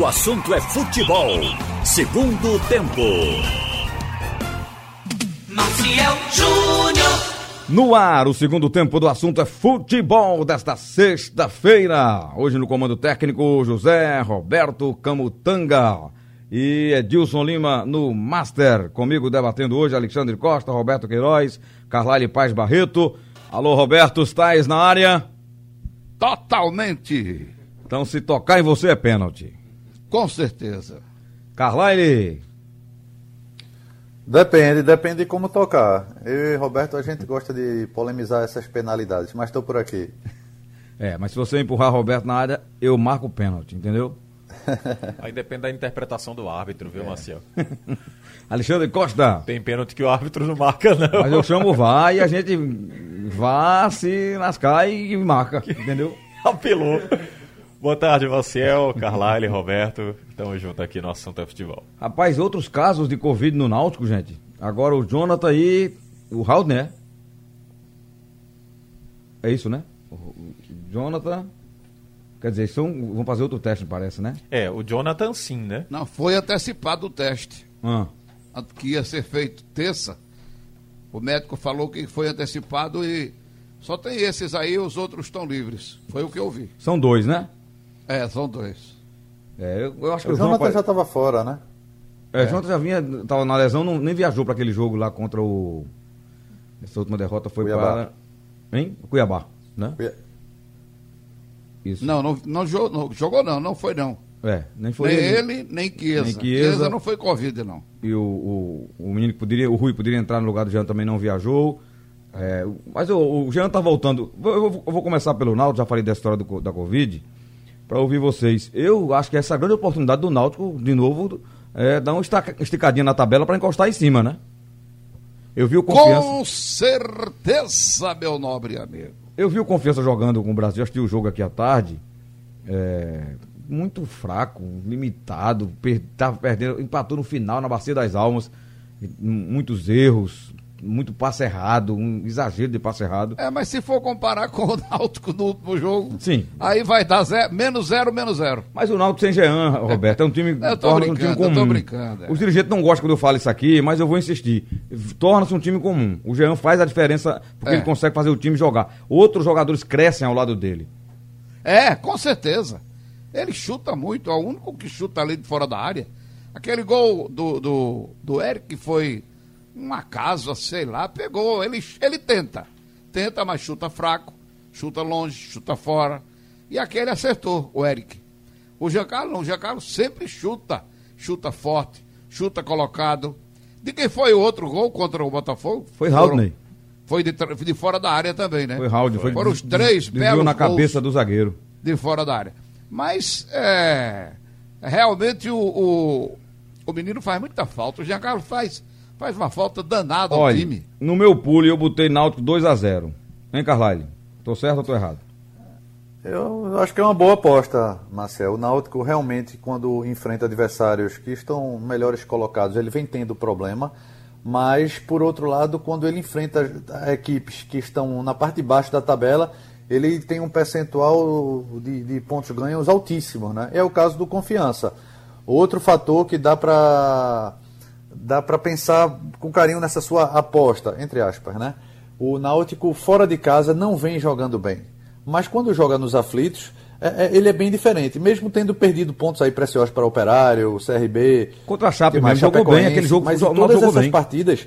O assunto é futebol. Segundo tempo. Maciel Júnior. No ar, o segundo tempo do assunto é futebol desta sexta-feira. Hoje no comando técnico, José Roberto Camutanga e Edilson Lima no Master. Comigo debatendo hoje, Alexandre Costa, Roberto Queiroz, Carlyle Paz Barreto. Alô, Roberto, estás na área? Totalmente. Então, se tocar em você é pênalti. Com certeza. Carlyle. Depende, depende de como tocar. Eu e Roberto, a gente gosta de polemizar essas penalidades, mas estou por aqui. É, mas se você empurrar Roberto na área, eu marco o pênalti, entendeu? Aí depende da interpretação do árbitro, viu, é. Maciel? Alexandre Costa. Tem pênalti que o árbitro não marca, não. Mas eu chamo o VAR e a gente vá se lascar e marca, entendeu? Apelou. Boa tarde, Maciel, Carlyle, Roberto. Tamo junto aqui no Assunto é Futebol. Rapaz, outros casos de Covid no Náutico, gente. Agora o Jonathan aí, o Raul, né? É isso, né? O Jonathan. Quer dizer, são, vão fazer outro teste, parece, né? É, o Jonathan sim, né? Não, foi antecipado o teste. Ah. Que ia ser feito terça. O médico falou que foi antecipado e só tem esses aí, os outros estão livres. Foi o que eu vi. São dois, né? É, são dois. É, eu, eu acho que o, o Jonathan João... já estava fora, né? É, o Jonathan já vinha, estava na lesão, não, nem viajou para aquele jogo lá contra o. Essa última derrota foi Cuiabá. para. Hein? Cuiabá, né? Cuiabá. Isso. Não, não, não, jogou, não, jogou não, não foi não. É, nem foi nem ele. ele, nem Chiesa. Nem Chiesa. Chiesa não foi Covid, não. E o, o, o menino que poderia, o Rui poderia entrar no lugar do Jean também não viajou. É, mas o, o Jean tá voltando. Eu, eu, eu vou começar pelo Náutico, já falei da história do, da Covid, para ouvir vocês. Eu acho que essa é a grande oportunidade do Náutico, de novo, é dar uma esticadinha na tabela para encostar em cima, né? Eu vi o Confiança. Com certeza, meu nobre amigo. Eu vi o Confiança jogando com o Brasil, assisti o jogo aqui à tarde. É, muito fraco, limitado, per, tava perdendo, empatou no final na Bacia das Almas. Muitos erros, muito passe errado, um exagero de passe errado. É, mas se for comparar com o Náutico no último jogo, Sim. aí vai dar zero, menos zero, menos zero. Mas o Náutico sem Jean, Roberto, é um time, Eu tô torna um brincando, time eu tô comum. brincando, é. Os dirigentes não gostam quando eu falo isso aqui, mas eu vou insistir. Torna-se um time comum. O Jean faz a diferença porque É. ele consegue fazer o time jogar. Outros jogadores crescem ao lado dele. É, com certeza. Ele chuta muito, é o único que chuta ali de fora da área. Aquele gol do, do, do Eric foi uma casa, sei lá, pegou. Ele, ele tenta. Tenta, mas chuta fraco, chuta longe, chuta fora. E aquele acertou, o Eric. O Giancarlo não, o Giancarlo sempre chuta. Chuta forte, chuta colocado. De quem foi o outro gol contra o Botafogo? Foi Haldney. Foi de, de fora da área também, né? Foi Raul. Foi Foram os três desviou belos na cabeça do zagueiro. de fora da área. Mas é, realmente o, o, o menino faz muita falta. O Giancarlo faz, faz uma falta danada ao Olha, time. no meu pulo eu botei Náutico 2 a 0 Hein, Carlyle? Tô certo ou tô errado? Eu acho que é uma boa aposta, Marcel. O Náutico realmente, quando enfrenta adversários que estão melhores colocados, ele vem tendo problema. Mas, por outro lado, quando ele enfrenta equipes que estão na parte de baixo da tabela, ele tem um percentual de, de pontos ganhos altíssimo. Né? É o caso do Confiança. Outro fator que dá para dá para pensar com carinho nessa sua aposta, entre aspas, né? O Náutico fora de casa não vem jogando bem, mas quando joga nos aflitos, é- é- ele é bem diferente, mesmo tendo perdido pontos aí preciosos para o Operário, o CRB, Contra a Chape mesmo, jogou bem, aquele jogo mas em todas essas bem. partidas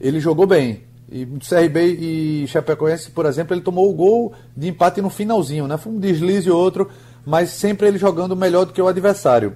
ele jogou bem. E CRB e Chapecoense, por exemplo, ele tomou o gol de empate no finalzinho, né? Foi um deslize ou outro, mas sempre ele jogando melhor do que o adversário.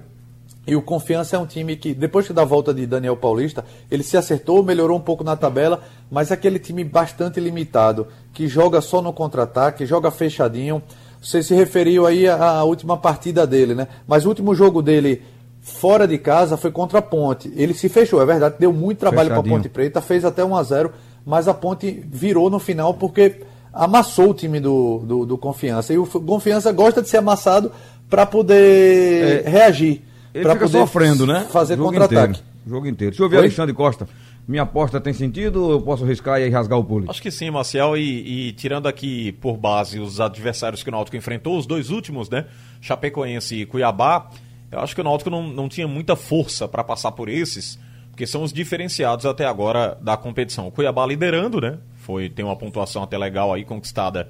E o Confiança é um time que, depois da volta de Daniel Paulista, ele se acertou, melhorou um pouco na tabela, mas é aquele time bastante limitado, que joga só no contra-ataque, joga fechadinho. Você se referiu aí à, última partida dele, né? Mas o último jogo dele fora de casa foi contra a Ponte. Ele se fechou, é verdade, deu muito trabalho para a. Ponte Preta, fez até 1 a 0 mas a Ponte virou no final porque amassou o time do, do, do Confiança. E o Confiança gosta de ser amassado para poder reagir. Ele pra fica poder sofrendo, né? Fazer O jogo contra-ataque. jogo inteiro. Deixa eu ver, Oi? Alexandre Costa. Minha aposta tem sentido ou eu posso arriscar e rasgar o pulo? Acho que sim, Marcial, e, e tirando aqui por base os adversários que o Náutico enfrentou, os dois últimos, né? Chapecoense e Cuiabá, Eu acho que o Náutico não, não tinha muita força para passar por esses, porque são os diferenciados até agora da competição. O Cuiabá liderando, né? Foi, tem uma pontuação até legal aí, conquistada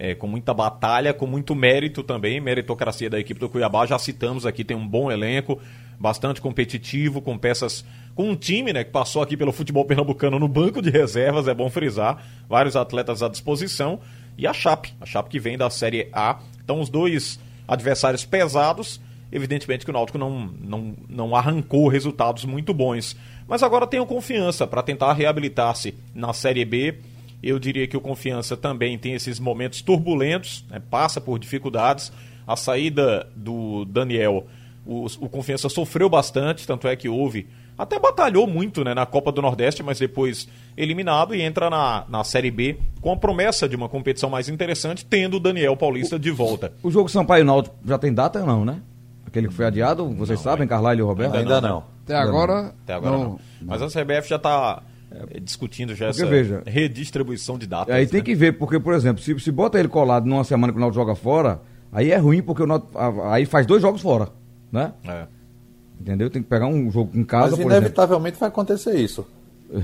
é, com muita batalha, com muito mérito também, meritocracia da equipe do Cuiabá. Já citamos aqui, tem um bom elenco, bastante competitivo, com peças. Com um time né, que passou aqui pelo futebol pernambucano no banco de reservas, é bom frisar, vários atletas à disposição. E a Chape, a Chape que vem da Série A. Então, os dois adversários pesados Evidentemente que o Náutico não, não, não arrancou resultados muito bons. Mas agora tenho confiança para tentar reabilitar-se na Série B. Eu diria que o Confiança também tem esses momentos turbulentos, né? passa por dificuldades. A saída do Daniel, o, o Confiança sofreu bastante, tanto é que houve até batalhou muito né, na Copa do Nordeste, mas depois eliminado e entra na, na Série B com a promessa de uma competição mais interessante, tendo o Daniel Paulista de volta. O jogo Sampaio Náutico já tem data ou não, né? Aquele que foi adiado, vocês Não, sabem, Carlyle e o Roberto? Ainda não. Até agora. Até agora não. Mas a CBF já está discutindo já Porque essa veja, redistribuição de datas. Aí tem né? que ver, porque, por exemplo, se, se bota ele colado numa semana que o Náutico joga fora, aí é ruim, porque o Náutico, aí faz dois jogos fora, né? É. Entendeu? Tem que pegar um jogo em casa, Mas inevitavelmente vai acontecer isso.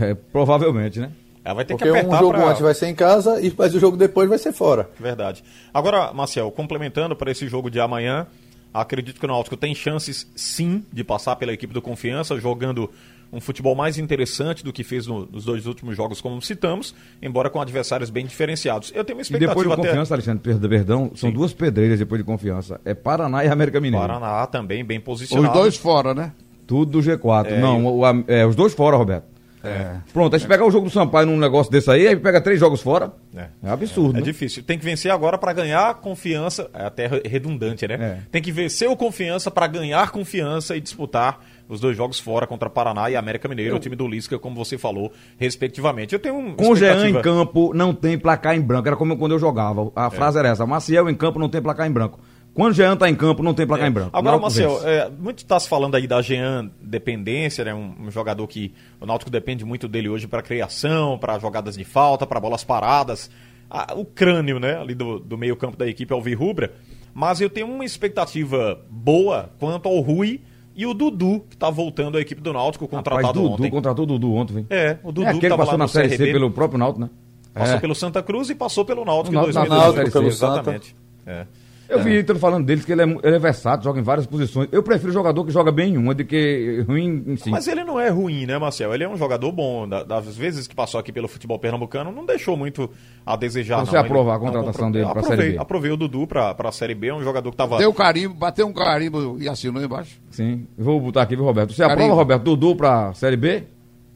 É, provavelmente, né? Ela vai ter Porque que um apertar jogo pra... antes vai ser em casa e mas o jogo depois vai ser fora. Verdade. Agora, Marcel, complementando para esse jogo de amanhã, acredito que o Náutico tem chances sim de passar pela equipe do Confiança, jogando um futebol mais interessante do que fez no- nos dois últimos jogos, como citamos, embora com adversários bem diferenciados. Eu tenho uma E expectativa depois de até... confiança, Alexandre, perdão, são duas pedreiras depois de confiança. É Paraná e América Mineiro. Paraná também bem Os posicionado. dois fora, né? Tudo do G4. É, não, e o- a- é, os dois fora, Roberto. É. Pronto, aí se pegar o jogo do Sampaio num negócio desse aí, aí pega três jogos fora. É. É, absurdo. É né? difícil. Tem que vencer agora para ganhar confiança. É até redundante, né? É. Tem que vencer o confiança para ganhar confiança e disputar os dois jogos fora contra Paraná e América Mineiro, o time do Lisca, como você falou, respectivamente. Eu tenho um Com o Jean em campo, não tem placar em branco. Era como quando eu jogava. A frase era essa: Maciel em campo não tem placar em branco. Quando o Jean tá em campo, não tem placar em branco. Agora, Marcel, é, muito está se falando aí da Jean dependência, né? Um, um jogador que o Náutico depende muito dele hoje para criação, para jogadas de falta, para bolas paradas. Ah, o crânio, né? Ali do, do meio campo da equipe Alvirrubra. Mas eu tenho uma expectativa boa quanto ao Rui e o Dudu, que está voltando à equipe do Náutico, Rapaz, contratado Dudu, ontem. contratou o Dudu ontem, vem. É, o Dudu é aquele que passou na Série C pelo próprio Náutico, né? Passou É. pelo Santa Cruz e passou pelo Náutico O em Náutico- 2018. Náutico. Exatamente. É. Eu vi ele falando dele que ele é, ele é versátil, joga em várias posições. Eu prefiro jogador que joga bem em uma do que ruim em si. Mas ele não é ruim, né, Marcel? Ele é um jogador bom. Da- Das vezes que passou aqui pelo futebol pernambucano, não deixou muito a desejar. Você aprova a contratação não dele pra aprovei, Série B? Aprovei o Dudu pra, pra Série B, é um jogador que tava... Deu carimbo, bateu um carimbo e assinou embaixo. Sim. Eu Vou botar aqui, viu, Roberto? Você Carinho. aprova, Roberto, Dudu pra Série B?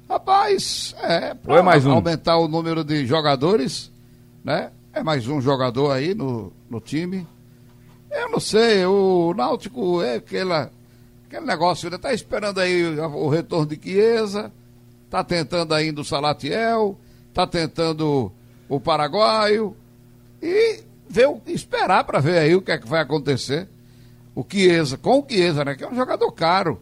Rapaz, é, Ou é mais um? aumentar o número de jogadores, né? É mais um jogador aí no, no time. Eu não sei, o Náutico é aquela, aquele negócio, ele tá esperando aí o retorno de Chiesa, tá tentando ainda o Salatiel, tá tentando o Paraguaio e ver, esperar para ver aí o que é que vai acontecer. O Chiesa, com o Chiesa, né? Que é um jogador caro.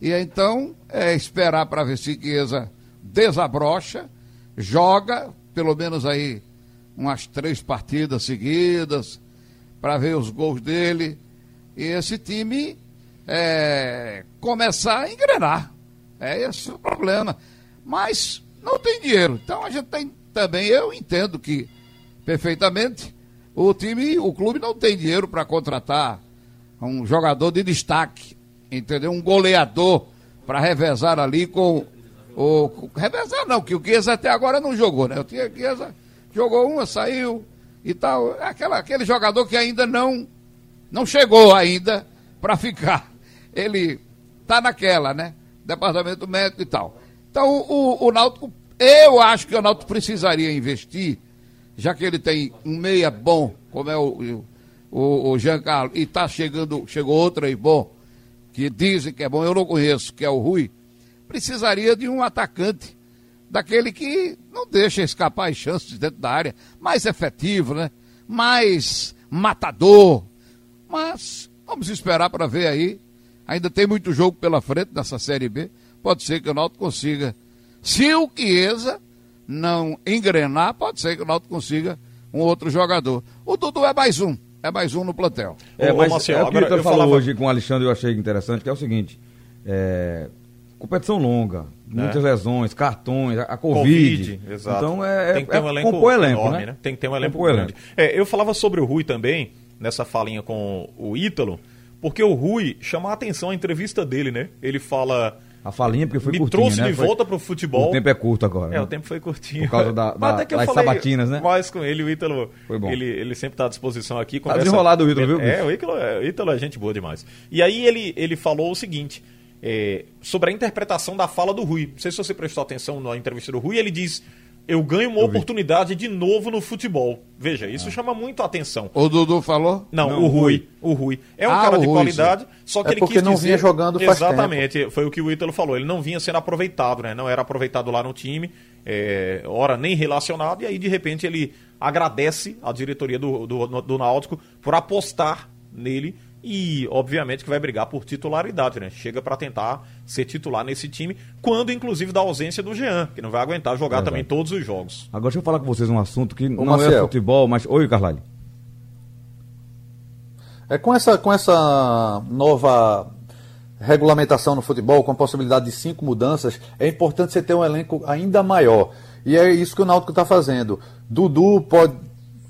E então é esperar para ver se Chiesa desabrocha, joga pelo menos aí umas três partidas seguidas para ver os gols dele e esse time é, começar a engrenar. É esse o problema. Mas não tem dinheiro. Então a gente tem também, eu entendo que perfeitamente o time, o clube não tem dinheiro para contratar um jogador de destaque, entendeu? Um goleador para revezar ali com o revezar não, que o Chiesa até agora não jogou, né? O Chiesa jogou uma, saiu e tal, aquela aquele jogador que ainda não não chegou ainda para ficar. Ele tá naquela, né? Departamento médico e tal. Então o, o Náutico, eu acho que o Náutico precisaria investir, já que ele tem um meia bom, como é o, o, o Jean Carlos, e tá chegando, chegou outro aí bom, que dizem que é bom, eu não conheço, que é o Rui, precisaria de um atacante daquele que não deixa escapar as chances dentro da área, mais efetivo, né? Mais matador. Mas vamos esperar para ver aí. Ainda tem muito jogo pela frente nessa Série B. Pode ser que o Náutico consiga. Se o Chiesa não engrenar, pode ser que o Náutico consiga um outro jogador. O Dudu é mais um. É mais um no plantel. É, Ô, mas Marcelo, é o que eu falava- hoje com o Alexandre, eu achei interessante, que é o seguinte, é, competição longa, muitas lesões, cartões, a, a Covid. exato. Então é, tem que ter um é elenco, compor elenco, enorme, né? Tem que ter um elenco Compor grande. É, eu falava sobre o Rui também, nessa falinha com o Ítalo, porque o Rui chama a atenção a entrevista dele, né? Ele fala. A falinha, porque foi me curtinho, trouxe né? de volta pro futebol. O tempo é curto agora. É, né? o tempo foi curtinho. Por causa da- Mas da- até que eu das falei sabatinas, né? Mais com ele, o Ítalo. Foi bom. Ele, ele sempre está à disposição aqui. Tá desenrolado o Ítalo, viu, É, o Ítalo, é, o Ítalo é gente boa demais. E aí ele, ele falou o seguinte. É, sobre a interpretação da fala do Rui. Não sei se você prestou atenção na entrevista do Rui, ele diz: Eu ganho uma Eu vi. oportunidade de novo no futebol. Veja, isso chama muito a atenção. O Dudu falou? Não, Não, o Rui. O Rui. É um Ah, cara de Rui, qualidade, só que É ele porque quis não dizer... vinha jogando faz Exatamente, foi o que o Ítalo falou. Ele não vinha sendo aproveitado, né? Não era aproveitado lá no time, é, ora nem relacionado, e aí de repente ele agradece a diretoria do, do, do Náutico por apostar nele e, obviamente, que vai brigar por titularidade, né? Chega para tentar ser titular nesse time, quando inclusive da ausência do Jean, que não vai aguentar jogar Verdade. também todos os jogos. Agora deixa eu falar com vocês um assunto que não é Marcel. futebol, mas. Oi, Carlalho. É com essa, com essa nova regulamentação no futebol, com a possibilidade de cinco mudanças, é importante você ter um elenco ainda maior. E é isso que o Náutico está fazendo. Dudu pode.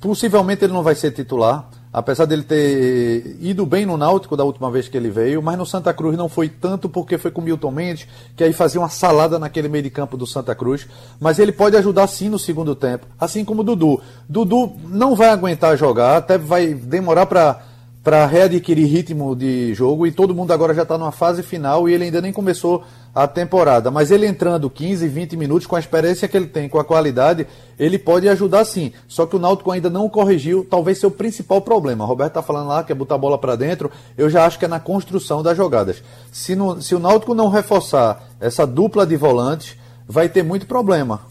Possivelmente ele não vai ser titular, apesar dele ter ido bem no Náutico da última vez que ele veio, mas no Santa Cruz não foi tanto porque foi com Milton Mendes, que aí fazia uma salada naquele meio de campo do Santa Cruz. Mas ele pode ajudar sim no segundo tempo, assim como o Dudu. Dudu não vai aguentar jogar, até vai demorar para para readquirir ritmo de jogo e todo mundo agora já está numa fase final e ele ainda nem começou a temporada. Mas ele entrando 15, 20 minutos com a experiência que ele tem, com a qualidade, ele pode ajudar sim. Só que o Náutico ainda não corrigiu, talvez seu principal problema. O Roberto está falando lá que é botar a bola para dentro, eu já acho que é na construção das jogadas. Se, no- se o Náutico não reforçar essa dupla de volantes, vai ter muito problema.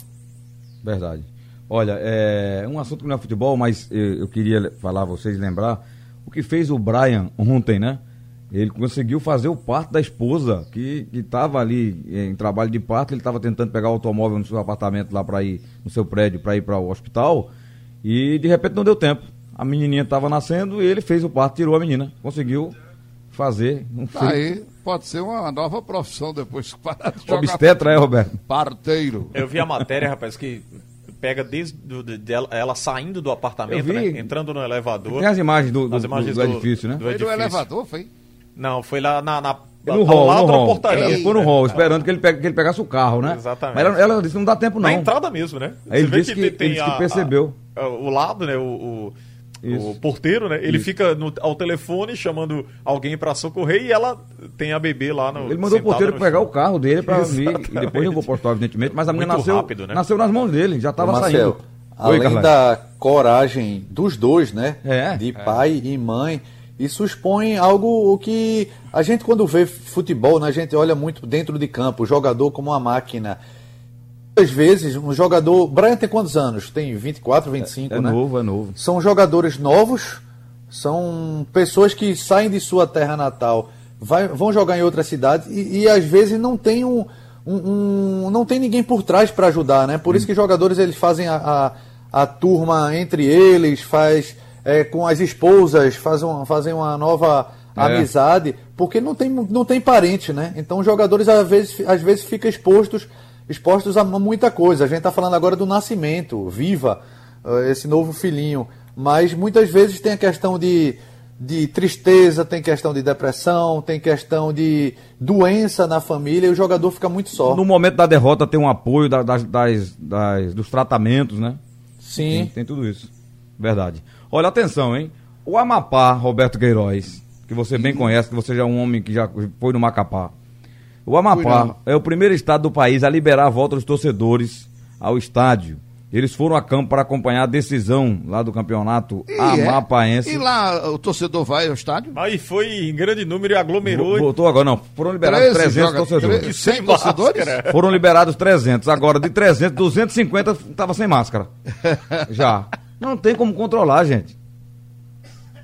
Verdade. Olha, é um assunto que não é futebol, mas eu, eu queria falar a vocês, lembrar o que fez o Brian ontem, né? Ele conseguiu fazer o parto da esposa, que estava ali em trabalho de parto, ele estava tentando pegar o automóvel no seu apartamento lá para ir, no seu prédio, para ir para o hospital, e de repente não deu tempo. A menininha estava nascendo e ele fez o parto, tirou a menina. Conseguiu fazer. Um Tá aí, pode ser uma nova profissão depois jogar Obstetra, é, Roberto? parteiro. Eu vi a matéria, rapaz, que pega desde do, de- dela, ela saindo do apartamento, vi. né, entrando no elevador. Tem as imagens do, do, As imagens do- do edifício, né? do Foi no edifício. elevador, foi? Não, foi lá na, na No ao hall, lado no da hall. portaria. Ele ficou no hall, esperando que ele, pegue- que ele pegasse o carro, né? Exatamente. Mas ela, ela disse, não dá tempo não. Na entrada mesmo, né? Aí ele vê disse que- ele disse que percebeu. a- o lado, né? O, o, Isso. o porteiro, né? Ele fica no- ao telefone chamando alguém pra socorrer e ela tem a bebê lá no. Ele mandou o porteiro pegar chão. o carro dele pra vir. E depois levou pro hospital, evidentemente. Mas a menina nasceu, rápido, né? nasceu nas mãos dele, já estava saindo. além Carlai. da coragem dos dois, né? É. de pai e mãe, isso expõe algo o que a gente quando vê futebol, né, a gente olha muito dentro de campo, o jogador como uma máquina. Às vezes, um jogador. Brian tem quantos anos? Tem 24, 25, É né? novo, é novo. São jogadores novos, são pessoas que saem de sua terra natal, vai- vão jogar em outra cidade e, e às vezes não tem um, um- um- não tem ninguém por trás para ajudar, né? Por isso que jogadores eles fazem a, a, a turma entre eles, faz é, com as esposas, fazem uma, fazem uma nova É. amizade, porque não tem, não tem parente, né? Então os jogadores às vezes, às vezes ficam expostos, expostos a muita coisa. A gente está falando agora do nascimento, viva eh, esse novo filhinho. Mas muitas vezes tem a questão de, de tristeza, tem questão de depressão, tem questão de doença na família e o jogador fica muito só. No momento da derrota tem um apoio da- das, das- das- dos tratamentos, né? Tem, Sim. tem tudo isso. Verdade. Olha, atenção, hein? O Amapá, Roberto Queiroz, que você bem conhece, que você já é um homem que já foi no Macapá. O Amapá é o primeiro estado do país a liberar a volta dos torcedores ao estádio. Eles foram a campo para acompanhar a decisão lá do campeonato E é. amapaense. E lá o torcedor vai ao estádio? Aí foi em grande número e aglomerou. Vo- Voltou agora, não. Foram liberados 13 300 joga- torcedores. tre- E sem 100 torcedores? máscara. Foram liberados 300. Agora, de 300, 250 estava sem máscara. Já. Não tem como controlar, gente.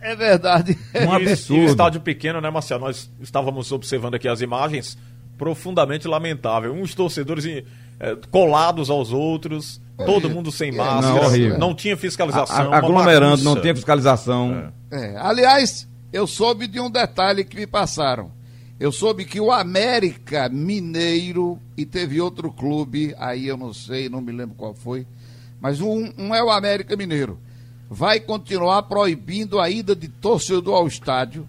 É verdade. Um E absurdo. E o estádio pequeno, né, Marcelo? Nós estávamos observando aqui as imagens profundamente lamentável. Uns torcedores em- eh, colados aos outros, todo mundo sem máscara, Não, não tinha fiscalização. A- aglomerando, não tinha fiscalização. É, aliás, eu soube de um detalhe que me passaram. Eu soube que o América Mineiro, e teve outro clube, aí eu não sei, não me lembro qual foi, mas um, um é o América Mineiro. Vai continuar proibindo a ida de torcedor ao estádio,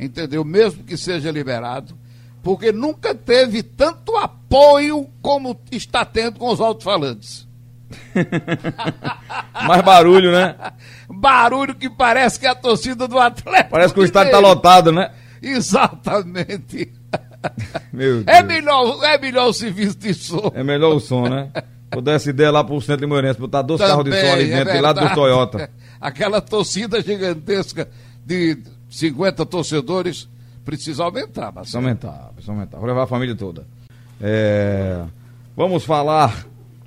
entendeu? Mesmo que seja liberado, porque nunca teve tanto apoio como está tendo com os alto-falantes. Mais barulho, né? Barulho que parece que é a torcida do Atlético. Parece que o estádio tá Mineiro. lotado, né? Exatamente. Meu É Deus. melhor, é melhor o serviço de som. É melhor o som, né? Essa ideia lá pro centro de Moreirense, botar dois carros de som ali é dentro, de lado do. Toyota. Aquela torcida gigantesca de 50 torcedores precisa aumentar, Precisa Marcelo. aumentar, precisa aumentar. Vou levar a família toda. É, Vamos falar.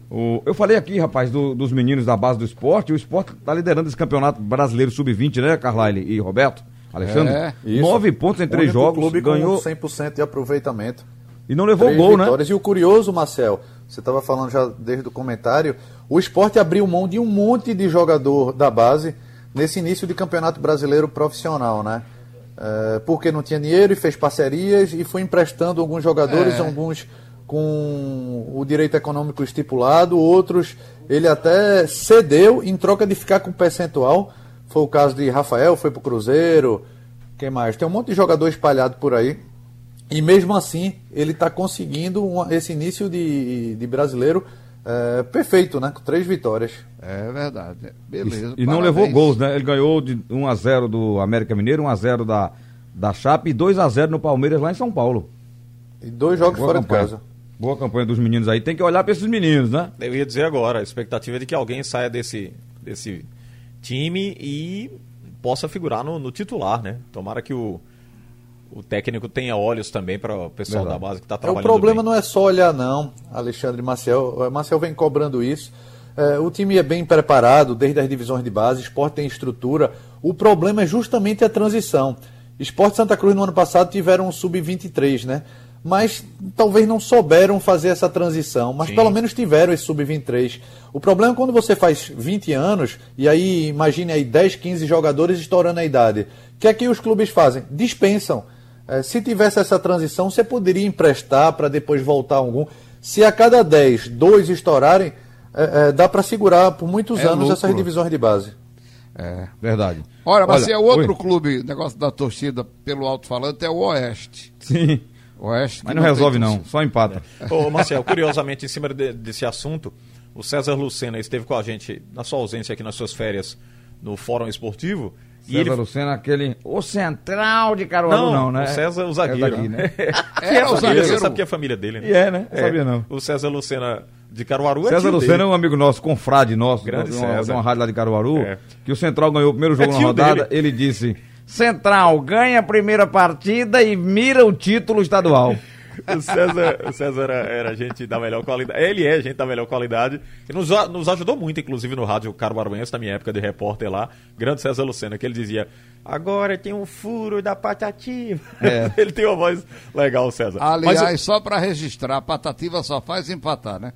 o- Eu falei aqui, rapaz, do- dos meninos da base do esporte. O esporte tá liderando esse campeonato brasileiro sub-20, né, Carlyle e Roberto? Alexandre? É, isso. Nove pontos em três jogos, clube ganhou com 100% de aproveitamento. e não levou Três gol, né? vitórias. E o curioso, Marcel, você estava falando já desde o comentário, o esporte abriu mão de um monte de jogador da base nesse início de campeonato brasileiro profissional, né? É, porque não tinha dinheiro e fez parcerias e foi emprestando alguns jogadores, É. alguns com o direito econômico estipulado, outros ele até cedeu em troca de ficar com percentual. Foi o caso de Rafael, foi pro Cruzeiro. Quem mais? Tem um monte de jogador espalhado por aí. E mesmo assim, ele está conseguindo uma- esse início de, de brasileiro é, perfeito, né? Com três vitórias. É verdade. Beleza. E não levou gols, né? Ele ganhou de 1x0 do América Mineiro, 1x0 da, da Chape e 2x0 no Palmeiras lá em São Paulo. E dois jogos Boa fora campanha. de casa. Boa campanha dos meninos aí. Tem que olhar pra esses meninos, né? Eu ia dizer agora, a expectativa é de que alguém saia desse, desse time e possa figurar no, no titular, né? Tomara que o, o técnico tenha olhos também para o pessoal Verdade. da base que está É, trabalhando. o problema bem. não é só olhar, não, Alexandre Marcel. O Marcel vem cobrando isso. É, o time é bem preparado, desde as divisões de base, esporte tem estrutura. O problema é justamente a transição. Esporte Santa Cruz no ano passado tiveram um sub-23, né? Mas talvez não souberam fazer essa transição, mas Sim. pelo menos tiveram esse sub-23. O problema é quando você faz 20 anos, e aí imagine aí 10, 15 jogadores estourando a idade. O que é que os clubes fazem? Dispensam. Eh, se tivesse essa transição, você poderia emprestar para depois voltar algum. Se a cada 10, dois estourarem, eh, eh, dá para segurar por muitos É anos lucro. essas divisões de base. É. Verdade. Olha, mas é outro oi. clube, negócio da torcida pelo alto-falante é o Oeste. Sim. Oeste Mas não tem resolve, não. Só empata. Ô, Marcel, curiosamente, em cima de- desse assunto, o César Lucena esteve com a gente, na sua ausência aqui nas suas férias, no Fórum Esportivo. César ele... Lucena, aquele. O central de Caruaru, não, né? o César, o zagueiro. É daqui, né? É, é o zagueiro. Você sabe que é a família dele, né? E é, né? Sabia não. O César Lucena de Caruaru é César Lucena é dele. um amigo nosso, confrade nosso, Grande de uma, César. de uma rádio lá de Caruaru, É. que o Central ganhou o primeiro jogo É na tio rodada. dele. Ele disse: Central ganha a primeira partida e mira o título estadual. O César, o César era, era gente da melhor qualidade. Ele é gente da melhor qualidade. E nos, nos ajudou muito, inclusive, no rádio Caruaruense, na minha época de repórter lá. Grande César Lucena, que ele dizia: Agora tem um furo da patativa. É. ele tem uma voz legal, César. Aliás, Mas só para registrar, a Patativa só faz empatar, né?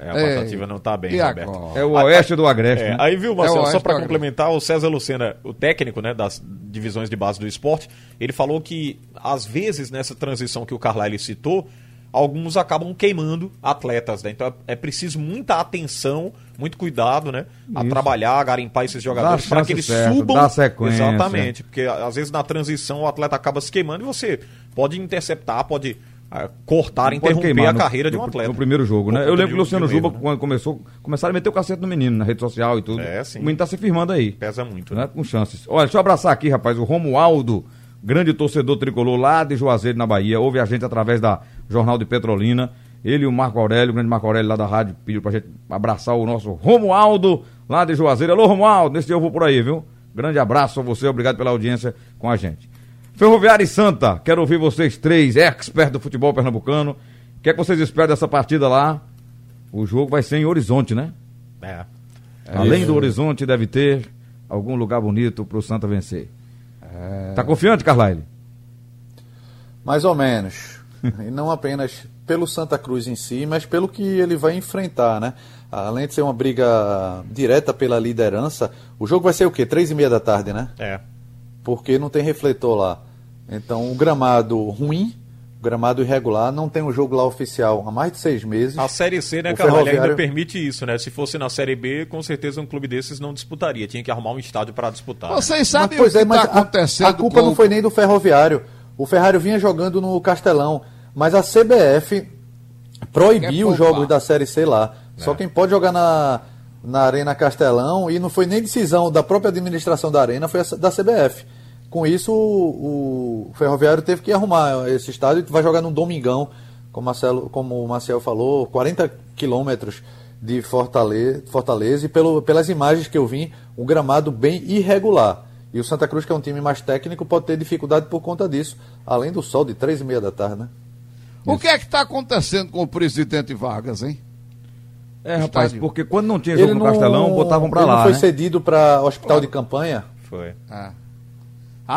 É, a patativa não tá bem, Roberto. agora? É o oeste do Agreste. É, né? aí viu, É Marcelo, o só para complementar, o César Lucena, o técnico né, das divisões de base do esporte, ele falou que, às vezes, nessa transição que o Carlyle citou, alguns acabam queimando atletas, né? Então é, é preciso muita atenção, muito cuidado, né? A Isso. trabalhar, a garimpar esses jogadores para que eles certa, subam. dá sequência. Exatamente, porque às vezes na transição o atleta acaba se queimando e você pode interceptar, pode cortar, interromper a no- carreira de um no- atleta. No primeiro jogo, né? Eu lembro que o Luciano Juba, né? quando começou, começaram a meter o cacete no menino, na rede social e tudo. É, sim. O menino tá se firmando aí. Pesa muito, né? né? Com chances. Olha, deixa eu abraçar aqui, rapaz, o Romualdo, grande torcedor tricolor lá de Juazeiro, na Bahia. Ouve a gente através da Jornal de Petrolina. Ele e o Marco Aurélio, o grande Marco Aurélio lá da rádio, pediu pra gente abraçar o nosso Romualdo, lá de Juazeiro. Alô, Romualdo, nesse dia eu vou por aí, viu? Grande abraço a você, obrigado pela audiência com a gente. Ferroviária e Santa, quero ouvir vocês três, expert do futebol pernambucano. O que é que vocês esperam dessa partida lá? O jogo vai ser em Horizonte, né? É. Além do Horizonte, deve ter algum lugar bonito pro Santa vencer. Tá confiante, Carlyle? Mais ou menos. e não apenas pelo Santa Cruz em si, mas pelo que ele vai enfrentar, né? Além de ser uma briga direta pela liderança, o jogo vai ser o quê? Três e meia da tarde, né? É. Porque não tem refletor lá. Então, o gramado ruim, o gramado irregular, não tem um jogo lá oficial há mais de seis meses. A Série C, né, O Carvalho, ainda Ferroviário- permite isso, né? Se fosse na Série B, com certeza um clube desses não disputaria. Tinha que arrumar um estádio para disputar. né? Vocês Mas, sabem pois o que é, mas está a- acontecendo a, culpa com não foi nem do Ferroviário. O Ferrari vinha jogando no Castelão, mas a CBF proibiu os jogos da Série C lá. Só quem pode jogar na, na Arena Castelão, e não foi nem decisão da própria administração da Arena, foi a da CBF. Com isso, o, o Ferroviário teve que arrumar esse estádio e vai jogar no Domingão, como, Marcelo, como o Marcel falou, 40 quilômetros de Fortaleza, Fortaleza e pelo, pelas imagens que eu vi, um gramado bem irregular. E o Santa Cruz, que é um time mais técnico, pode ter dificuldade por conta disso, além do sol de três e meia da tarde, né? O que é que está acontecendo com o presidente Vargas, hein? É, rapaz, Estádio. porque quando não tinha jogo no Castelão, botavam pra ele lá, não foi né? cedido para hospital de campanha. Foi. Ah,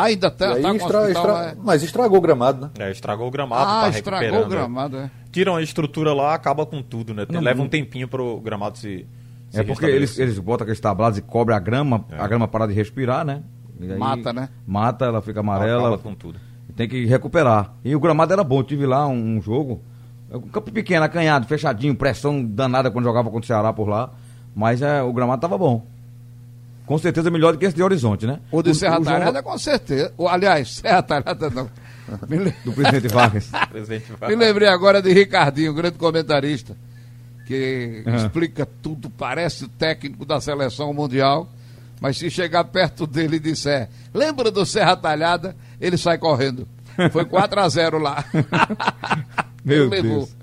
ainda e tá, tá com estra- hospital, estra- é? Mas estragou o gramado, né? É, estragou o gramado, Ah, tá estragou o gramado, é. Tiram a estrutura lá, acaba com tudo, né? Tem- Não, leva não. um tempinho pro gramado se. se É porque eles, eles botam aqueles tablados e cobrem a grama, a grama para de respirar, né? E aí Mata, né? Mata, ela fica amarela. Acaba ela com tudo. Tem que recuperar. E o gramado era bom, eu tive lá um, um jogo. Um campo pequeno, acanhado, fechadinho, pressão danada quando jogava contra o Ceará por lá. Mas é, o gramado tava bom. Com certeza melhor do que esse de Horizonte, né? O de Serra João- Talhada, com certeza. O, aliás, Serra Talhada não. Le- Do presidente Vargas. Me lembrei agora de Ricardinho, grande comentarista, que Aham. explica tudo, parece o técnico da seleção mundial, mas se chegar perto dele e disser, lembra do Serra Talhada, ele sai correndo. Foi 4 a 0 lá. Meu. Deus.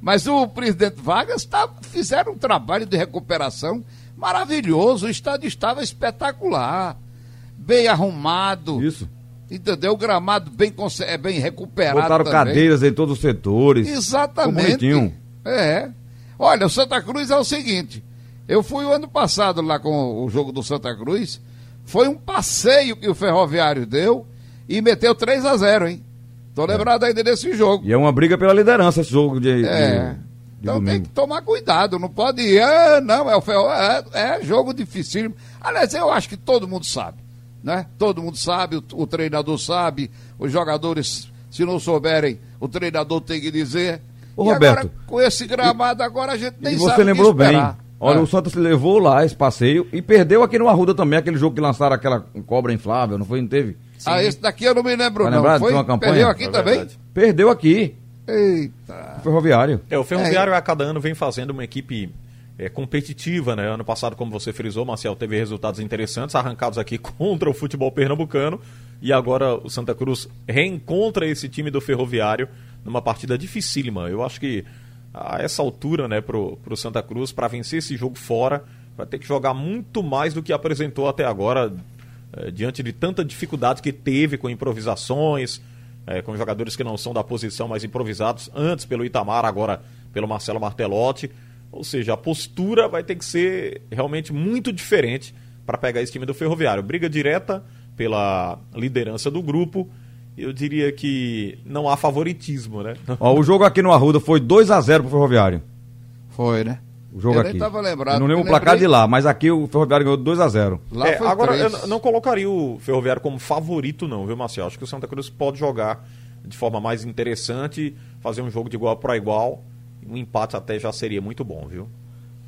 Mas o presidente Vargas tá, fizeram um trabalho de recuperação maravilhoso. O estádio estava espetacular, bem arrumado. Isso. Entendeu? O gramado bem, é bem recuperado. Botaram também. cadeiras em todos os setores. Exatamente. bonitinho. É. Olha, o Santa Cruz é o seguinte. Eu fui o ano passado lá com o jogo do Santa Cruz. Foi um passeio que o Ferroviário deu e meteu 3 a 0 hein? Tô lembrado ainda desse jogo. E é uma briga pela liderança esse jogo de, É. de, Então tem domingo. que tomar cuidado, não pode ir, ah, não, é, o ferro, é, é jogo dificílimo. Aliás, eu acho que todo mundo sabe, né? Todo mundo sabe, o, o treinador sabe, os jogadores, se não souberem, o treinador tem que dizer. Ô, e Roberto, agora, com esse gramado, agora a gente nem E sabe você que lembrou bem. Olha, É. o Santos levou lá esse passeio e perdeu aqui no Arruda também, aquele jogo que lançaram aquela cobra inflável, não foi? Não teve? Ah, esse daqui eu não me lembro, Tá não. lembrado? Foi? Foi uma campanha? Perdeu aqui É também? verdade. Perdeu aqui, Eita. o Ferroviário. É, o Ferroviário a cada ano vem fazendo uma equipe é, competitiva, né? Ano passado, como você frisou, Marcel teve resultados interessantes, arrancados aqui contra o futebol pernambucano. E agora o Santa Cruz reencontra esse time do Ferroviário numa partida dificílima. Eu acho que a essa altura, né, pro, pro Santa Cruz, para vencer esse jogo fora, vai ter que jogar muito mais do que apresentou até agora, eh, diante de tanta dificuldade que teve com improvisações, eh, com jogadores que não são da posição, mas improvisados, antes pelo Itamar, agora pelo Marcelo Martelotti. Ou seja, a postura vai ter que ser realmente muito diferente para pegar esse time do Ferroviário. Briga direta pela liderança do grupo. Eu diria que não há favoritismo, né? Ó, o jogo aqui no Arruda foi 2 a 0 pro Ferroviário. Foi, né? O jogo Eu aqui. nem tava lembrado, Eu não lembro o placar lembrei- de lá, mas aqui o Ferroviário ganhou 2 a 0 Lá É, foi agora, três. eu n- não colocaria o Ferroviário como favorito, não, viu, Marcelo? Acho que o Santa Cruz pode jogar de forma mais interessante, fazer um jogo de igual para igual. Um empate até já seria muito bom, viu?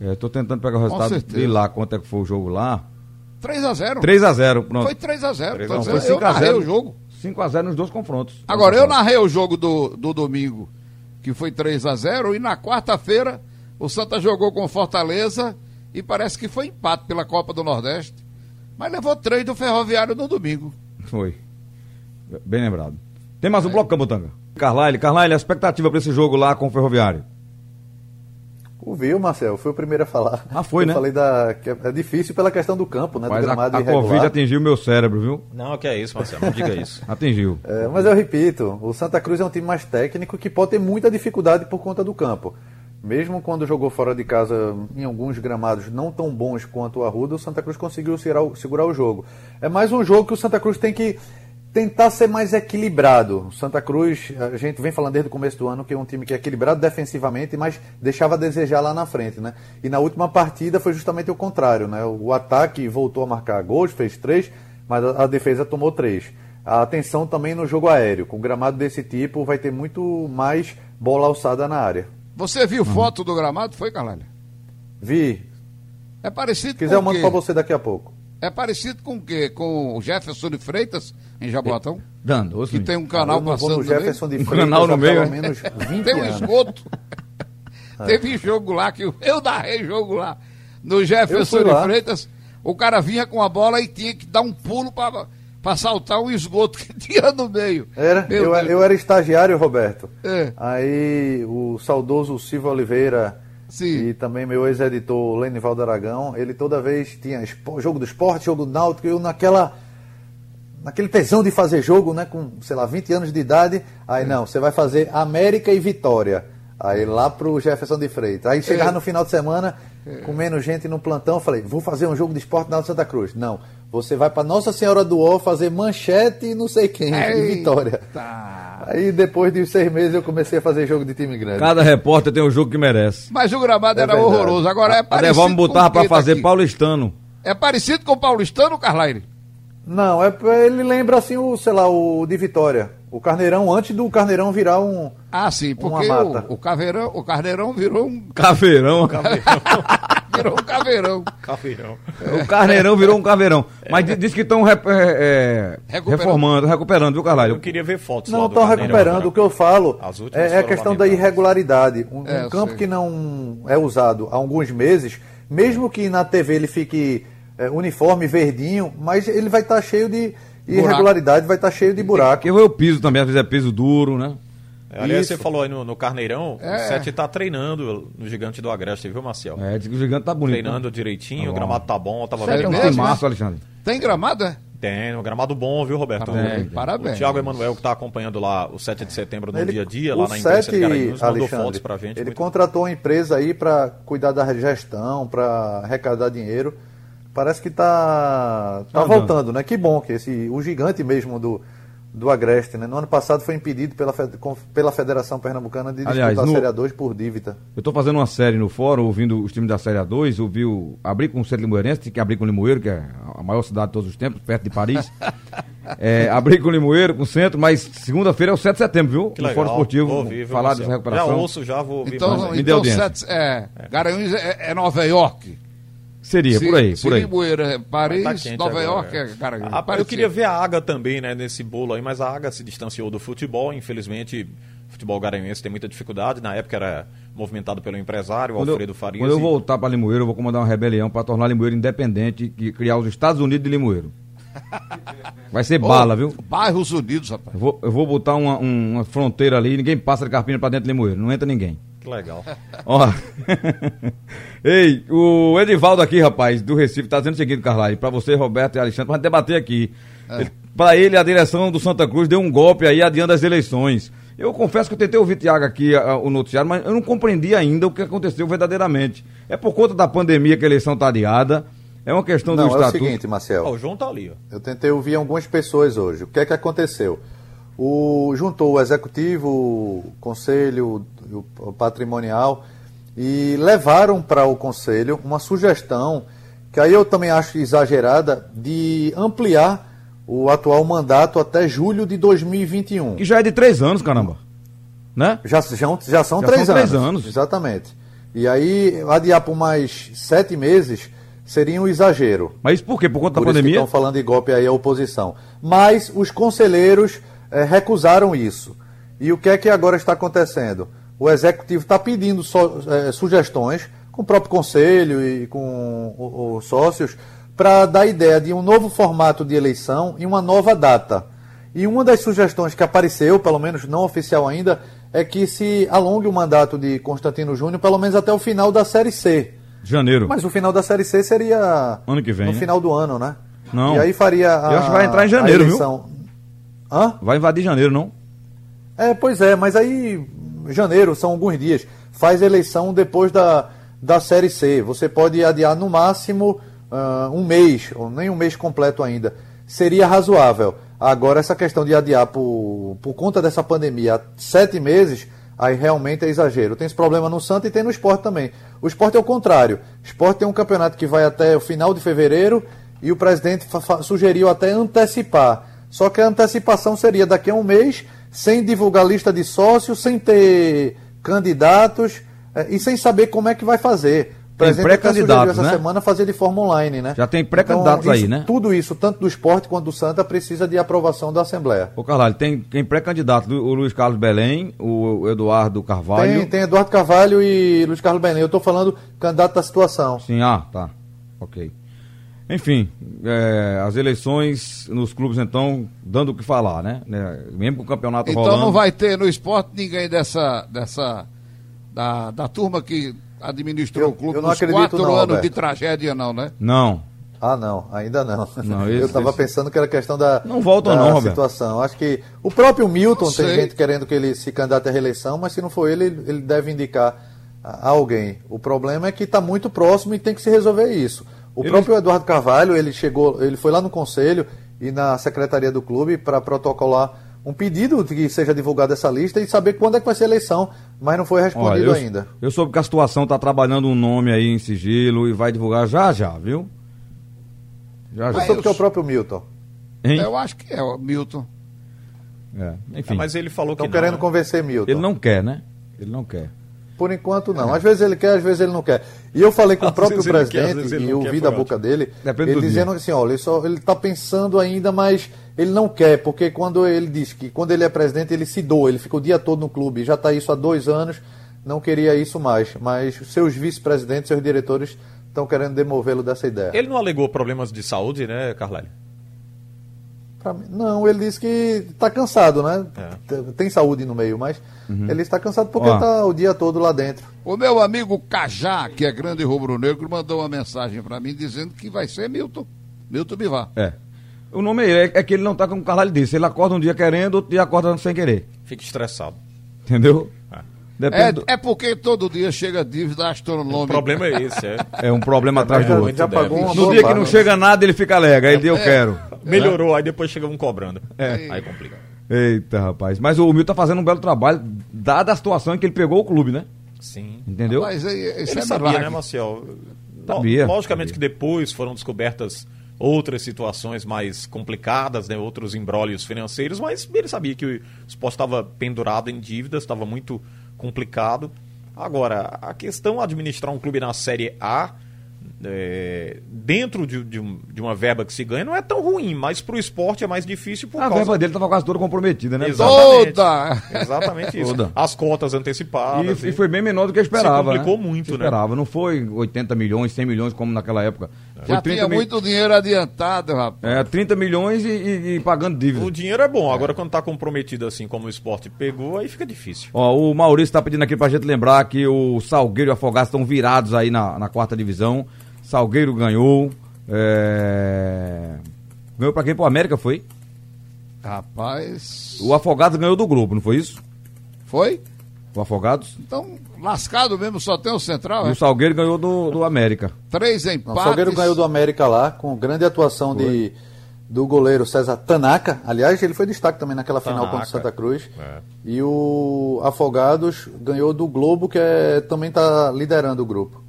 É, tô tentando pegar o resultado de lá, quanto é que foi o jogo lá. 3 a 0 3 a 0 pronto. Foi 3 a 0 3 tô a dizendo, 0. Eu narrei o jogo. 5 a 0 nos dois confrontos. Agora, eu narrei o jogo do, do domingo, que foi 3 a 0 e na quarta-feira o Santa jogou com Fortaleza e parece que foi empate pela Copa do Nordeste. Mas levou três do Ferroviário no domingo. Foi. Bem lembrado. Tem mais um bloco, Camutanga? Carlyle, Carlyle, a expectativa para esse jogo lá com o Ferroviário. Ouviu, Marcel? Fui o primeiro a falar. Ah, foi, Eu né? falei da, que é difícil pela questão do campo, né? Mas do a, gramado a irregular. Covid atingiu meu cérebro, viu? Não, que é isso, Marcelo, não diga isso. Atingiu. É, mas eu repito, o Santa Cruz é um time mais técnico que pode ter muita dificuldade por conta do campo. Mesmo quando jogou fora de casa em alguns gramados não tão bons quanto o Arruda, o Santa Cruz conseguiu segurar o, jogo. É mais um jogo que o Santa Cruz tem que tentar ser mais equilibrado. O Santa Cruz, a gente vem falando desde o começo do ano que é um time que é equilibrado defensivamente, mas deixava a desejar lá na frente, né? E na última partida foi justamente o contrário, né? O ataque voltou a marcar gols, fez três, mas a defesa tomou três. A atenção também no jogo aéreo. Com gramado desse tipo, vai ter muito mais bola alçada na área. Você viu foto do gramado? Foi, Carlalho? Vi. É parecido Se quiser, eu com o mando pra você daqui a pouco. É parecido com o quê? Com o Jefferson de Freitas, em Jaboatão? Dando, Que tem um canal eu passando no. Jefferson de Um Freitas canal no meio, pelo é? menos 20 Tem um esgoto. Teve jogo lá que eu, eu narrei jogo lá. No Jefferson Eu de. Freitas, o cara vinha com a bola e tinha que dar um pulo para pra saltar um esgoto que tinha no meio. Era, eu, eu era estagiário, Roberto. É. Aí o saudoso Silvio Oliveira Sim. e também meu ex-editor Lenivaldo Aragão, ele toda vez tinha jogo do esporte, jogo do náutico, eu naquela naquele tesão de fazer jogo, né, com, sei lá, 20 anos de idade, aí não, você vai fazer América e Vitória. Aí lá pro Jefferson de Freitas. Aí chegava É. no final de semana, com menos gente no plantão, falei, vou fazer um jogo de esporte na Santa Cruz. Não, você vai para Nossa Senhora do Ó fazer manchete e não sei quem, e Vitória. Eita. Aí depois de seis meses eu comecei a fazer jogo de time grande. Cada repórter tem o jogo que merece. Mas o gramado É era verdade. horroroso. Agora é A parecido o pra quê fazer daqui? paulistano. É parecido com o paulistano, Carlaire? Não, é ele lembra assim o, sei lá, o de Vitória. O Carneirão antes do Carneirão virar um Ah, sim, porque Uma mata. o, o caveirão, o carneirão virou um, Caveirão. virou um caveirão. Caveirão. O carneirão virou um caveirão. Mas di- diz que estão Recuperando. reformando, recuperando, viu, Carlalho? Eu queria ver fotos Não estão recuperando. O que eu falo é, é a questão da irregularidade. Um, É, um eu campo sei. que não é usado há alguns meses, mesmo que na TV ele fique é, uniforme, verdinho, mas ele vai estar cheio de irregularidade, vai estar cheio de buraco. Porque o piso também, às vezes é piso duro, né? É, Aliás, Isso. você falou aí no, no Carneirão, É. o Sete tá treinando no Gigante do Agreste, viu, Marcial? É, diz que o gigante tá bonito. Treinando né? direitinho, Tá o bom. gramado tá bom, tava É um vendo. mesmo? time massa, Alexandre. Tem gramado, é? Tem, um gramado bom, viu, Roberto? Parabéns, O- parabéns. O Thiago Emanuel, que tá acompanhando lá o 7 de setembro no Ele- dia a dia, lá na imprensa Sete, de Garanhuns, mandou fotos pra gente. Ele contratou uma empresa aí para cuidar da gestão, para arrecadar dinheiro. Parece que tá, tá Tá voltando, né? Que bom que esse o gigante mesmo do do Agreste, né? No ano passado foi impedido pela, pela Federação Pernambucana de Aliás, disputar no- a Série A2 por dívida. Eu tô fazendo uma série no fórum, ouvindo os times da Série A2, ouvi o, abri com o Centro Limoeirense, tinha que abrir com o Limoeiro, que é a maior cidade de todos os tempos, perto de Paris. é, abri com o Limoeiro, com o Centro, mas segunda-feira é o 7 de setembro, viu? Que no legal. Fórum Esportivo, Vou ouvir, viu, falar dessa recuperação. Já ouço, já vou ouvir Então, mais. me dê então audiência. sete, é, Garanhuns é, é Nova York. Seria, Se- por aí, por aí. Limoeiro é Paris, Tá Nova agora, York é. é Garanhuns. Ah, eu queria ver a Ága também, né, nesse bolo aí, mas a Ága se distanciou do futebol, infelizmente. O futebol garanhuense tem muita dificuldade. Na época era movimentado pelo empresário, Quando Alfredo eu, Farias. quando eu voltar para Limoeiro, eu vou comandar uma rebelião para tornar Limoeiro independente e criar os Estados Unidos de Limoeiro. Vai ser Ô, bala, viu? Bairros Unidos, rapaz. Eu vou, eu vou botar uma, um- uma fronteira ali, ninguém passa de carpina para dentro de Limoeiro, não entra ninguém. Que legal. Ó. Ei, o Edivaldo aqui, rapaz, do Recife, tá dizendo o seguinte, Carlai, pra você, Roberto e Alexandre, pra gente debater aqui. Ele- Pra ele, a direção do Santa Cruz deu um golpe aí adiando as eleições. Eu confesso que eu tentei ouvir Tiago aqui, a- o noticiário, mas eu não compreendi ainda o que aconteceu verdadeiramente. É por conta da pandemia que a eleição tá adiada, é uma questão do Não, é o estatuto. seguinte, Marcel. Ó, o João tá ali, ó. Eu tentei ouvir algumas pessoas hoje. O que é que aconteceu? O, juntou o executivo, o conselho o, patrimonial e levaram para o conselho uma sugestão que aí eu também acho exagerada de ampliar o atual mandato até julho de 2021. Que já é de três anos, caramba. Né? Já, já, já são Já três são anos. três anos. Exatamente. E aí, adiar por mais sete meses seria um exagero. Mas por quê? Por conta Por da pandemia? estão falando de golpe aí a oposição. Mas os conselheiros eh, recusaram isso. E o que é que agora está acontecendo? O executivo está pedindo so- eh, sugestões com o próprio conselho e com o- os sócios para dar ideia de um novo formato de eleição e uma nova data. E uma das sugestões que apareceu, pelo menos não oficial ainda, é que se alongue o mandato de Constantino Júnior pelo menos até o final da Série C. Janeiro. Mas o final da Série C seria Ano que vem, no né? final do ano, né? Não. E aí faria a, Eu acho que vai entrar em janeiro, viu? Hã? Vai invadir janeiro, não? É, pois é, mas aí janeiro são alguns dias. Faz eleição depois da, da Série C. Você pode adiar no máximo ah, um mês, ou nem um mês completo ainda. Seria razoável. Agora, essa questão de adiar por, por conta dessa pandemia sete meses, aí realmente é exagero. Tem esse problema no Santa e tem no esporte também. O esporte é o contrário. O esporte tem um campeonato que vai até o final de fevereiro e o presidente sugeriu até antecipar. Só que a antecipação seria daqui a um mês, sem divulgar lista de sócios, sem ter candidatos eh, e sem saber como é que vai fazer. O presidente pré-candidatos, essa né? semana fazer de forma online, né? Já tem pré-candidatos então, aí, né? Tudo isso, tanto do esporte quanto do Santa, precisa de aprovação da Assembleia. Ô Carvalho, tem, tem pré-candidato, o Luiz Carlos Belém, o Eduardo Carvalho. Tem, tem Eduardo Carvalho e Luiz Carlos Belém. Eu estou falando candidato da situação. Sim, ah, tá. Ok. Enfim, é, as eleições nos clubes, então, dando o que falar, né? Né, Mesmo com o campeonato Então rolando. não vai ter no esporte ninguém dessa. dessa da, da turma que administrou Eu- o clube eu não nos acredito quatro não, anos Alberto. de tragédia, não, né? Não. Ah, não, ainda não. Não, eu esse- estava pensando que era questão da, Não voltam da não, Roberto. situação. Acho que o próprio Milton Não tem sei. gente querendo que ele se candidate à reeleição, mas se não for ele, ele deve indicar a- alguém. O problema é que está muito próximo e tem que se resolver isso. O Ele- próprio Eduardo Carvalho, ele chegou, ele foi lá no conselho e na secretaria do clube para protocolar um pedido de que seja divulgada essa lista e saber quando é que vai ser a eleição, mas não foi Olha, respondido eu, ainda. eu soube que a situação está trabalhando um nome aí em sigilo e vai divulgar já já, viu? Já Eu já. soube que é o próprio Milton. Hein? Eu acho que é, o Milton. É, Enfim, É, mas ele falou que Estão não, querendo né? convencer Milton. ele não quer, né? Ele não quer. Por enquanto não. Às vezes ele quer, às vezes ele não quer. E eu falei com o Às próprio quer, às presidente ele e quer, ouvi da boca dele, Depende ele do dizendo dia. assim, olha, ele só ele está pensando ainda, mas ele não quer, porque quando ele diz que quando ele é presidente ele se doa, ele fica o dia todo no clube, já está isso há dois anos, não queria isso mais. Mas seus vice-presidentes, seus diretores estão querendo demovê-lo dessa ideia. Ele não alegou problemas de saúde, né, Carlyle? Pra mim- não, ele disse que está cansado, né? É. Tem saúde no meio, mas ele está cansado porque está o dia todo lá dentro. O meu amigo Cajá, que é grande rubro-negro, mandou uma mensagem para mim dizendo que vai ser Milton. Milton Bivar. É. O nome é, é que ele não tá como o Carvalho disse. Ele acorda um dia querendo, outro dia acorda sem querer. Fica estressado. Entendeu? É. Depende do- É, é porque todo dia chega dívida astronômica. O problema é esse, é. é um problema atrás do outro. já deve. pagou uma No dia que não chega nada, ele fica alegre. Aí ele diz, eu quero. Melhorou, aí depois chega um cobrando. É. Aí complica. Eita, rapaz. Mas o Milton tá fazendo um belo trabalho, dada a situação em que ele pegou o clube, né? Sim. Entendeu? Mas é, isso Ele é sabia, milagre. né, Marcel? Sabia, Logicamente sabia. que depois foram descobertas outras situações mais complicadas, né, outros embrólios financeiros, mas ele sabia que o esporte estava pendurado em dívidas, estava muito complicado. Agora, a questão de administrar um clube na Série A, é, dentro de, de um- de uma verba que se ganha, não é tão ruim, mas para o esporte é mais difícil por A causa... verba dele tava quase toda comprometida, né? Exatamente. Toda! Exatamente isso. Toda. As cotas antecipadas. E, e foi bem menor do que eu esperava. Se complicou né? muito, Se né? esperava. Não foi 80 milhões, 100 milhões como naquela época. Foi Já tinha mil- muito dinheiro adiantado, rapaz. É, 30 milhões e, e- e pagando dívida. O dinheiro é bom, agora quando tá comprometido assim como o esporte pegou, aí fica difícil. Ó, o Maurício tá pedindo aqui pra gente lembrar que o Salgueiro e o Afogados estão virados aí na, na quarta divisão. Salgueiro ganhou. É... Ganhou pra quem? Pro América foi? Rapaz. O Afogados ganhou do Globo, não foi isso? Foi? O Afogados. Então, lascado mesmo, só tem o Central, E é? o Salgueiro ganhou do, do América. Três empates. o Salgueiro ganhou do América lá, com grande atuação de, do goleiro César Tanaka. Aliás, ele foi destaque também naquela final Tanaka. contra o Santa Cruz. É. E o Afogados ganhou do Globo, que é, também está liderando o grupo.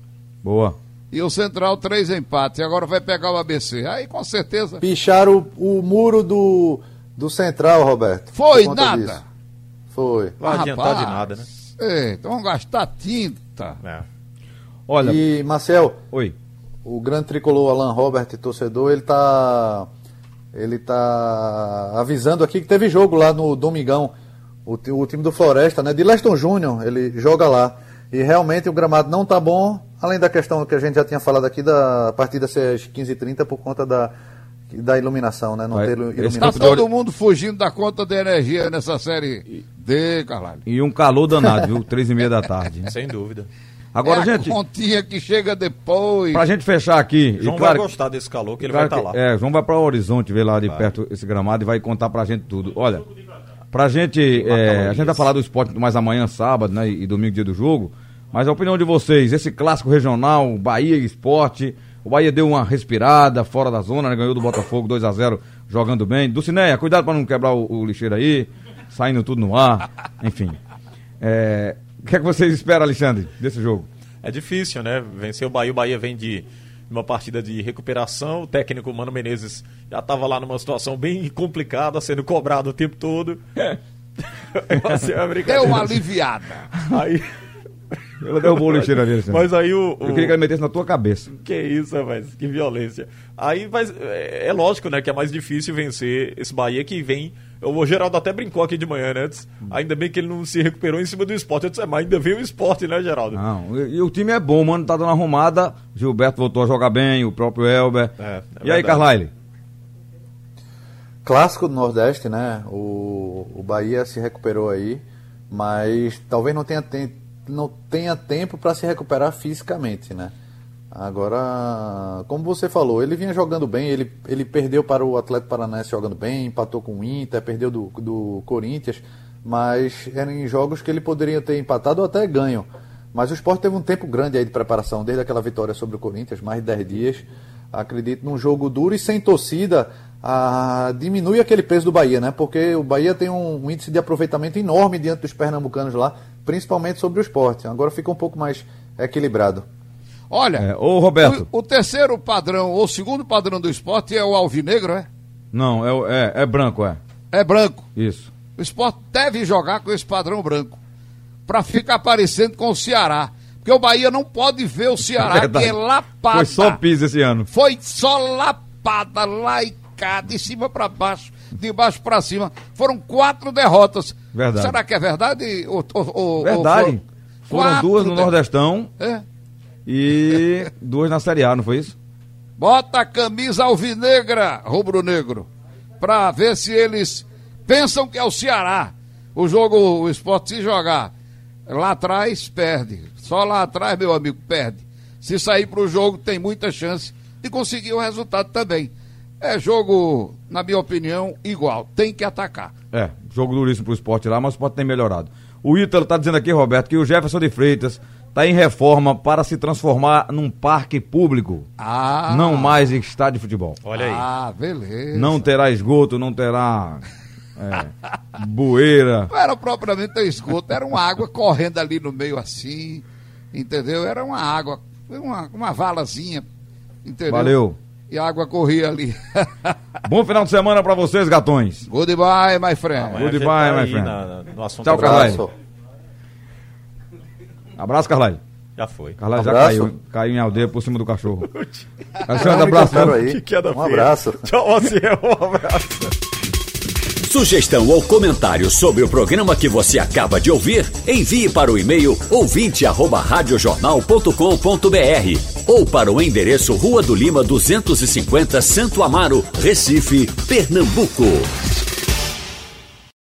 Boa. E o Central, três empates. E agora vai pegar o ABC. Aí, com certeza. Picharam o, o muro do, do Central, Roberto. Foi nada. disso. Foi. Vai Ah, adiantar de nada, né? É, então vamos gastar tinta. É. Olha. E, Marcel, Oi. o grande tricolor Alan Robert, torcedor, ele tá ele tá avisando aqui que teve jogo lá no Domingão, o, o time do Floresta, né, de Leston Júnior, ele joga lá. E realmente o gramado não tá bom, além da questão que a gente já tinha falado aqui da partida ser às 15h30 por conta da, da iluminação, né, não Vai- ter Tá iluminação. campo todo mundo fugindo da conta de energia nessa série D, Carlalho. E um calor danado, viu? Três e meia da tarde. Sem dúvida. Agora, é gente, a continha que chega depois. pra gente fechar aqui. João claro, vai gostar desse calor que ele claro vai estar que- lá. É, João vai para o Horizonte ver lá de perto esse gramado e vai contar pra gente tudo. Olha, pra gente. é, a gente vai falar do esporte mais amanhã, sábado, né? E domingo, dia do jogo. Mas a opinião de vocês, esse clássico regional, Bahia e Esporte. O Bahia deu uma respirada fora da zona, né, ganhou do Botafogo 2 a 0 jogando bem. Dulcineia, cuidado para não quebrar o, o, lixeiro aí, saindo tudo no ar, enfim. É, o que é que vocês esperam, Alexandre, desse jogo? É difícil, né? Vencer o Bahia, o Bahia vem de uma partida de recuperação. O técnico Mano Menezes já estava lá numa situação bem complicada, sendo cobrado o tempo todo. É. Deu uma aliviada. Aí. Ela derrubou o lixeiro ali, Mas aí o, o, Eu queria que ele metesse na tua cabeça. Que isso, rapaz, que violência. Aí mas, é, é lógico, né, que é mais difícil vencer esse Bahia que vem. O Geraldo até brincou aqui de manhã, né? Ainda bem que ele não se recuperou em cima do esporte. Eu disse, é, mas ainda veio o esporte, né, Geraldo? Não, e, e, o time é bom, mano, tá dando arrumada. Gilberto voltou a jogar bem, o próprio Elber. É, é e verdade. aí, Carlyle? Clássico do Nordeste, né? O, o Bahia se recuperou aí, mas talvez não tenha, não tenha tempo para se recuperar fisicamente, né? Agora, como você falou, ele vinha jogando bem, ele, ele perdeu para o Atlético Paranaense jogando bem, empatou com o Inter, perdeu do, do Corinthians, mas eram em jogos que ele poderia ter empatado ou até ganho. Mas o Sport teve um tempo grande aí de preparação, desde aquela vitória sobre o Corinthians, mais de 10 dias. Acredito num jogo duro e sem torcida, ah, diminui aquele peso do Bahia, né? Porque o Bahia tem um, um índice de aproveitamento enorme diante dos pernambucanos lá, principalmente sobre o esporte. Agora fica um pouco mais equilibrado. Olha, é, ô Roberto. O, o, terceiro padrão, ou o segundo padrão do esporte é o alvinegro, é? Não, é, é, é branco, é. É branco. Isso. O esporte deve jogar com esse padrão branco. para ficar parecendo com o Ceará. Porque o Bahia não pode ver o Ceará, é que é lapada. Foi só piso esse ano. Foi só lapada, laicada, de cima para baixo, de baixo para cima. Foram quatro derrotas. Verdade. Será que é verdade? Ou, ou, verdade. Ou foram duas no Nordestão. É e duas na Série A, não foi isso? Bota a camisa alvinegra, rubro-negro, pra ver se eles pensam que é o Ceará. O jogo, o esporte se jogar lá atrás, perde. Só lá atrás, meu amigo, perde. Se sair pro jogo, tem muita chance de conseguir o resultado também. É jogo, na minha opinião, igual. Tem que atacar. É, jogo duríssimo pro esporte lá, mas o esporte tem melhorado. O Ítalo tá dizendo aqui, Roberto, que o Jefferson de Freitas está em reforma para se transformar num parque público. Ah. Não mais estádio de futebol. Olha aí. Ah, beleza. Não terá esgoto, não terá é, bueira. Não era propriamente esgoto, era uma água correndo ali no meio assim, entendeu? Era uma água, uma, uma valazinha, entendeu? Valeu. E a água corria ali. Bom final de semana para vocês, gatões. Goodbye, my friend. Goodbye, tá my friend. Na, no Tchau, Carlyle. Abraço, Carlyle. Já foi. Carlyle já caiu, caiu em aldeia por cima do cachorro. Alexandre, abraço. Aí. Que um abraço. Tchau, você. Um abraço. Sugestão ou comentário sobre o programa que você acaba de ouvir, envie para o e-mail ouvinte@radiojornal.com.br ou para o endereço Rua do Lima 250, Santo Amaro, Recife, Pernambuco.